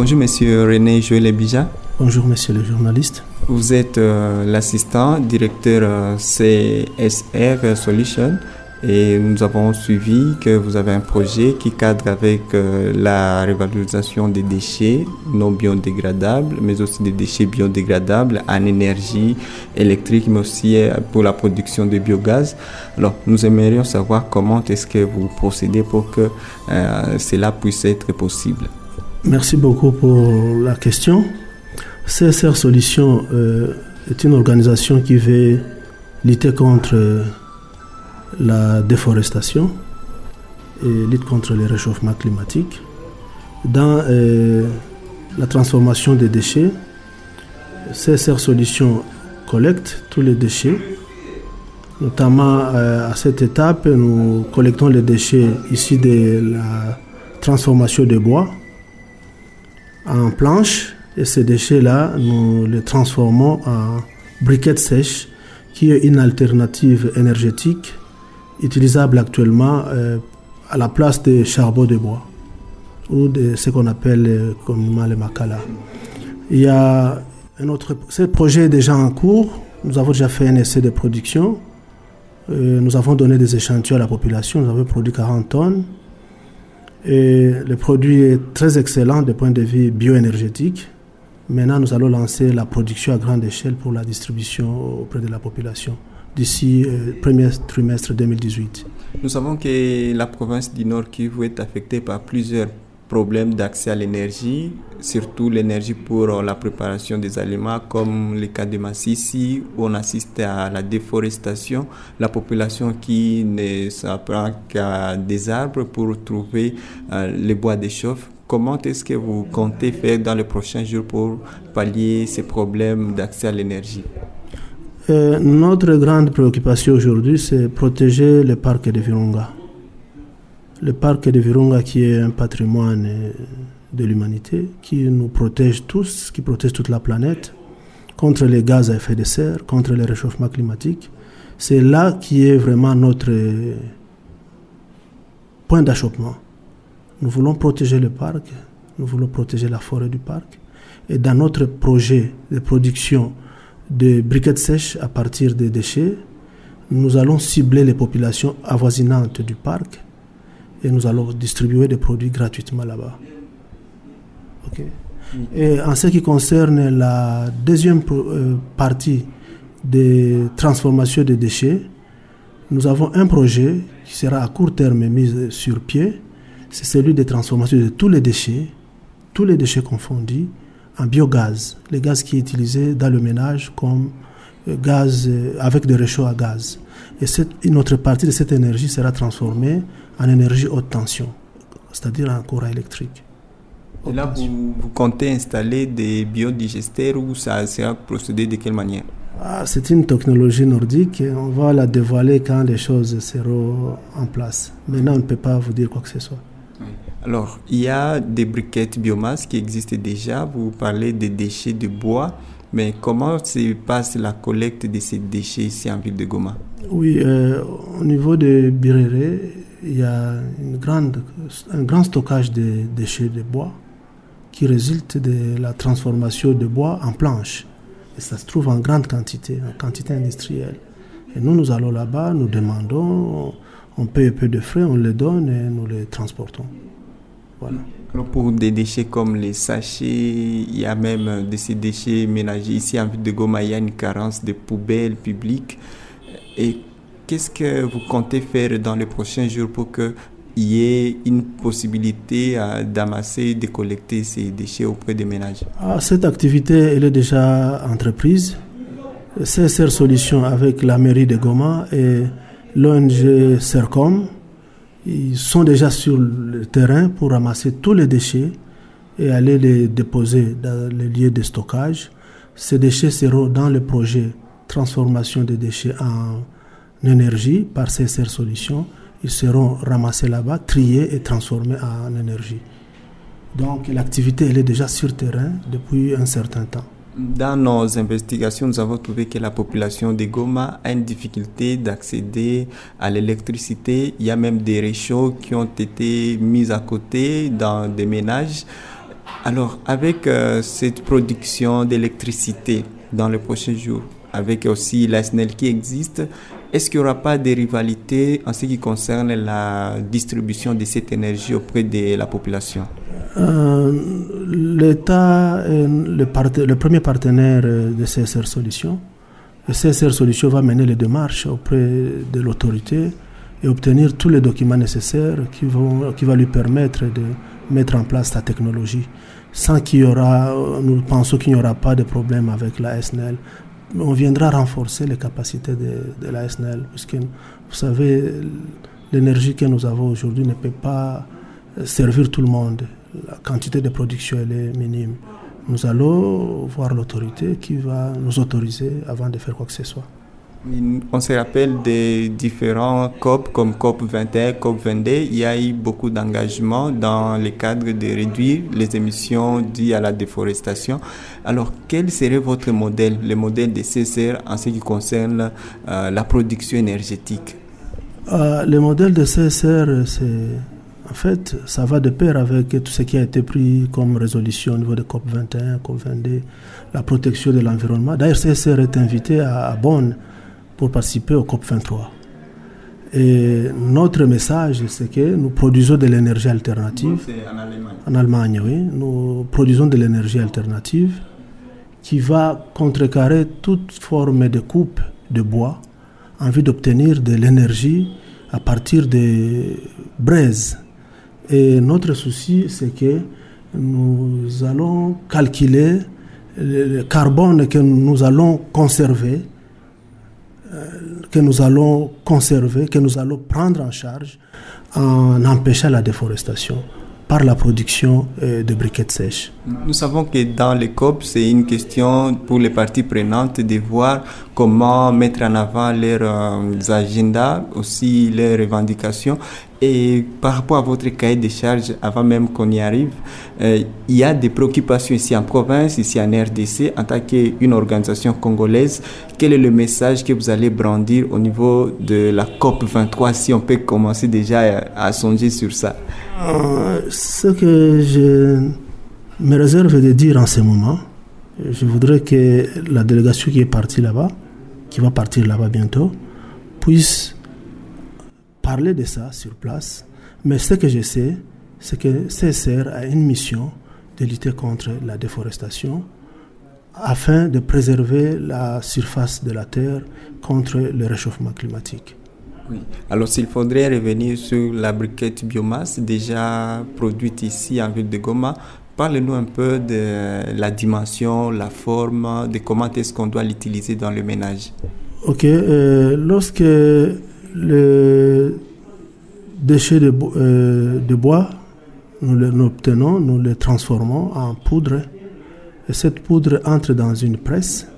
Bonjour Monsieur René Joël Bija. Bonjour Monsieur le journaliste. Vous êtes euh, l'assistant directeur euh, CSR Solution et nous avons suivi que vous avez un projet qui cadre avec euh, la révalorisation des déchets non biodégradables, mais aussi des déchets biodégradables en énergie électrique, mais aussi pour la production de biogaz. Alors, nous aimerions savoir comment est-ce que vous procédez pour que cela puisse être possible. Merci beaucoup pour la question. CSR Solutions euh, est une organisation qui veut lutter contre la déforestation et lutte contre le réchauffement climatique. Dans euh, la transformation des déchets, CSR Solutions collecte tous les déchets. Notamment euh, à cette étape, nous collectons les déchets ici de la transformation de bois en planches et ces déchets-là, nous les transformons en briquettes sèches, qui est une alternative énergétique utilisable actuellement euh, à la place des charbons de bois ou de ce qu'on appelle euh, communément les macala. Il y a un autre. Ce projet est déjà en cours. Nous avons déjà fait un essai de production. Euh, nous avons donné des échantillons à la population. Nous avons produit 40 tonnes. Et le produit est très excellent du point de vue bioénergétique. Maintenant, nous allons lancer la production à grande échelle pour la distribution auprès de la population d'ici le euh, premier trimestre 2018. Nous savons que la province du Nord Kivu est affectée par plusieurs problèmes d'accès à l'énergie, surtout l'énergie pour la préparation des aliments, comme le cas de Massissi, où on assiste à la déforestation, la population qui ne s'apprend qu'à des arbres pour trouver euh, les bois de chauffe. Comment est-ce que vous comptez faire dans les prochains jours pour pallier ces problèmes d'accès à l'énergie? Euh, Notre grande préoccupation aujourd'hui, c'est protéger le parc de Virunga. Le parc de Virunga qui est un patrimoine euh, de l'humanité, qui nous protège tous, qui protège toute la planète contre les gaz à effet de serre, contre le réchauffement climatique. C'est là qui est vraiment notre euh, point d'achoppement. Nous voulons protéger le parc, nous voulons protéger la forêt du parc. Et dans notre projet de production de briquettes sèches à partir des déchets, nous allons cibler les populations avoisinantes du parc et nous allons distribuer des produits gratuitement là-bas. Et en ce qui concerne la deuxième euh, partie de transformation des déchets, nous avons un projet qui sera à court terme mis sur pied c'est celui de transformation de tous les déchets, tous les déchets confondus, en biogaz, le gaz qui est utilisé dans le ménage comme euh, gaz euh, avec des réchauds à gaz. Et une autre partie de cette énergie sera transformée en énergie haute tension, c'est-à-dire en courant électrique. Et là, vous, comptez installer des biodigesteurs ou ça sera procédé de quelle manière? Ah, C'est une technologie nordique. On va la dévoiler quand les choses seront en place. Maintenant, on ne peut pas vous dire quoi que ce soit. Alors, il y a des briquettes biomasse qui existent déjà. Vous parlez des déchets de bois. Mais comment se passe la collecte de ces déchets ici en ville de Goma? Oui, euh, au niveau de Birere, il y a une grande, un grand stockage de déchets de bois qui résulte de la transformation de bois en planches. Et ça se trouve en grande quantité, en quantité industrielle. Et nous, nous allons là-bas, nous demandons, on paye un peu de frais, on les donne et nous les transportons. Voilà. pour des déchets comme les sachets, il y a même de ces déchets ménagers. Ici, en ville de Goma, il y a une carence de poubelles publiques. Et qu'est-ce que vous comptez faire dans les prochains jours pour qu'il y ait une possibilité euh, d'amasser, de collecter ces déchets auprès des ménages? Ah, Cette activité, elle est déjà entreprise. CSR Solutions avec la mairie de Goma et l'ONG CERCOM ils sont déjà sur le terrain pour ramasser tous les déchets et aller les déposer dans les lieux de stockage. Ces déchets seront dans le projet transformation des déchets en énergie par CSR Solutions. Ils seront ramassés là-bas, triés et transformés en énergie. Donc l'activité elle est déjà sur terrain depuis un certain temps. Dans nos investigations, nous avons trouvé que la population de Goma a une difficulté d'accéder à l'électricité. Il y a même des réchauds qui ont été mis à côté dans des ménages. Alors, avec euh, cette production d'électricité dans les prochains jours, avec aussi la SNEL qui existe, est-ce qu'il n'y aura pas de rivalité en ce qui concerne la distribution de cette énergie auprès de la population? Euh, L'État est le, premier partenaire de CSR Solutions. CSR Solutions va mener les démarches auprès de l'autorité et obtenir tous les documents nécessaires qui vont, qui lui permettre de mettre en place la technologie. Sans qu'il y aura, nous pensons qu'il n'y aura pas de problème avec la SNEL. On viendra renforcer les capacités de, de la SNEL, puisque vous savez, l'énergie que nous avons aujourd'hui ne peut pas servir tout le monde. La quantité de production elle est minime. Nous allons voir l'autorité qui va nous autoriser avant de faire quoi que ce soit. On se rappelle des différents COP comme COP 21, COP 22. Il y a eu beaucoup d'engagement dans le cadre de réduire les émissions dues à la déforestation. Alors, quel serait votre modèle, le modèle de CCR en ce qui concerne euh, la production énergétique? Euh, Le modèle de CSR, c'est en fait, ça va de pair avec tout ce qui a été pris comme résolution au niveau de COP 21, COP 22, la protection de l'environnement. D'ailleurs, CSR est invité à Bonn pour participer au COP23. Et notre message, c'est que nous produisons de l'énergie alternative. en Allemagne. En Allemagne, oui. Nous produisons de l'énergie alternative qui va contrecarrer toute forme de coupe de bois en vue d'obtenir de l'énergie à partir des braises. Et notre souci, c'est que nous allons calculer le carbone que nous allons conserver que nous allons conserver, que nous allons prendre en charge en empêchant la déforestation par la production euh, de briquettes sèches. Nous savons que dans les COP, c'est une question pour les parties prenantes de voir comment mettre en avant leurs euh, agendas, aussi leurs revendications et par rapport à votre cahier de charges, avant même qu'on y arrive, euh, il y a des préoccupations ici en province, ici en RDC, en tant qu'une organisation congolaise. Quel est le message que vous allez brandir au niveau de la COP 23, si on peut commencer déjà à, songer sur ça? Euh, Ce que je me réserve de dire en ce moment, je voudrais que la délégation qui est partie là-bas, qui va partir là-bas bientôt, puisse parler de ça sur place, mais ce que je sais, c'est que CSR a une mission de lutter contre la déforestation afin de préserver la surface de la Terre contre le réchauffement climatique. Oui. Alors s'il faudrait revenir sur la briquette biomasse déjà produite ici en ville de Goma, parlez-nous un peu de la dimension, la forme, de comment est-ce qu'on doit l'utiliser dans le ménage. Ok, euh, lorsque les déchets de, euh, de bois, nous les obtenons, nous les transformons en poudre. Et cette poudre entre dans une presse.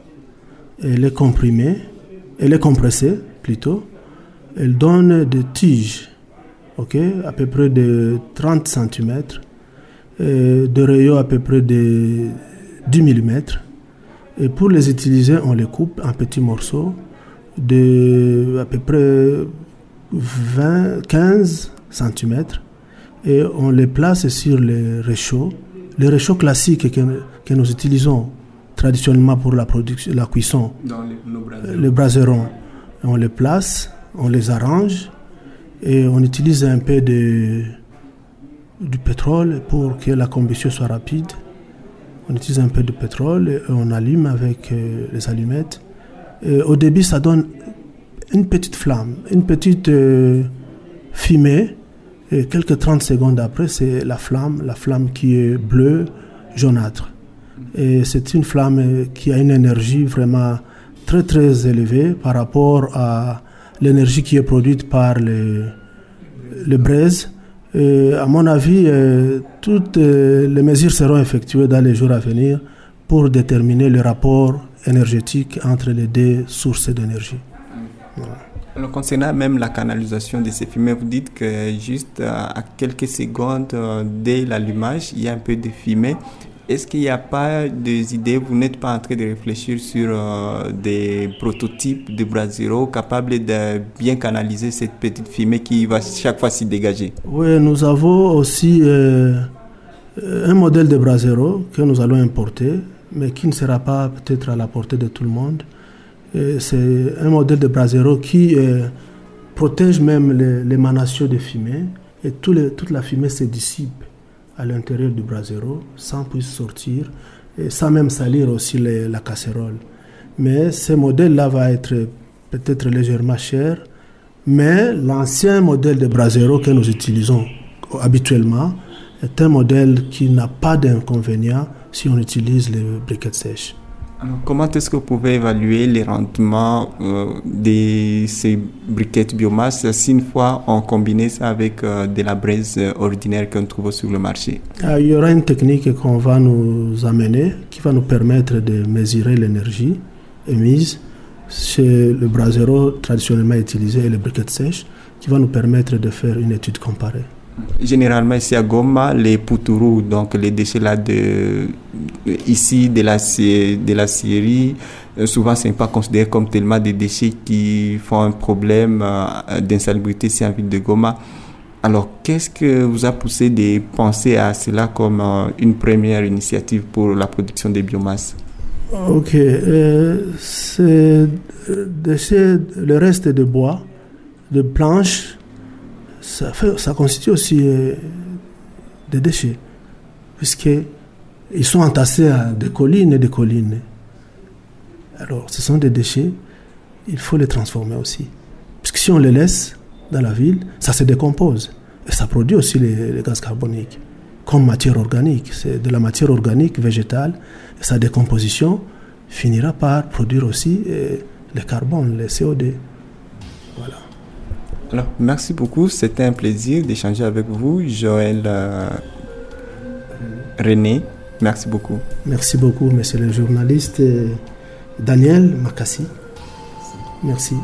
Elle est comprimée, elle est compressée plutôt. Elle donne des tiges, ok, à peu près de 30 cm, de rayons à peu près de 10 mm. Et pour les utiliser, on les coupe en petits morceaux de à peu près 20, 15 cm et on les place sur les réchauds. Les réchauds classiques que, que nous utilisons traditionnellement pour la, production, la cuisson, Dans les, les braserons. On les place, on les arrange et on utilise un peu de, du pétrole pour que la combustion soit rapide. On utilise un peu de pétrole et on allume avec euh, les allumettes au début, ça donne une petite flamme, une petite euh, fumée. Et quelques 30 secondes après, c'est la flamme, la flamme qui est bleue, jaunâtre. Et c'est une flamme euh, qui a une énergie vraiment très très élevée par rapport à l'énergie qui est produite par les, les braises. Et à mon avis, euh, toutes les mesures seront effectuées dans les jours à venir pour déterminer le rapport énergétique entre les deux sources d'énergie. Alors, concernant même la canalisation de ces fumées, vous dites que juste euh, à quelques secondes euh, dès l'allumage, il y a un peu de fumée. Est-ce qu'il n'y a pas des idées, vous n'êtes pas en train de réfléchir sur euh, des prototypes de Brasero capables de bien canaliser cette petite fumée qui va chaque fois s'y dégager? Oui, nous avons aussi Euh, un modèle de brasero que nous allons importer, mais qui ne sera pas peut-être à la portée de tout le monde. C'est un modèle de brasero qui euh, protège même l'émanation de fumée et toute la fumée se dissipe à l'intérieur du brasero sans puisse sortir et sans même salir aussi la casserole. Mais ce modèle-là va être peut-être légèrement cher, mais l'ancien modèle de brasero que nous utilisons habituellement est un modèle qui n'a pas d'inconvénient si on utilise les briquettes sèches. Comment est-ce que vous pouvez évaluer les rendements euh, de ces briquettes biomasse si une fois on combine ça avec euh, de la braise ordinaire qu'on trouve sur le marché? Ah, Il y aura une technique qu'on va nous amener qui va nous permettre de mesurer l'énergie émise chez le brasero traditionnellement utilisé et les briquettes sèches qui va nous permettre de faire une étude comparée. Généralement, ici à Goma, les poutourous, donc les déchets là de, ici de la, de la Syrie, euh, souvent, ce n'est pas considéré comme tellement des déchets qui font un problème euh, d'insalubrité ici en ville de Goma. Alors, qu'est-ce que vous a poussé de penser à cela comme euh, une première initiative pour la production des biomasses? Ok, c'est le reste de bois, de planches, ça, constitue aussi euh, des déchets, puisqu'ils sont entassés à des collines et des collines. Alors, ce sont des déchets, il faut les transformer aussi. Puisque si on les laisse dans la ville, ça se décompose. Et ça produit aussi les, gaz carboniques, comme matière organique. C'est de la matière organique végétale. Et sa décomposition finira par produire aussi euh, le carbone, le CO2. Voilà. Alors, merci beaucoup. C'était un plaisir d'échanger avec vous, Joël euh, René. Merci beaucoup. Merci beaucoup, monsieur le journaliste Daniel Makassi. Merci.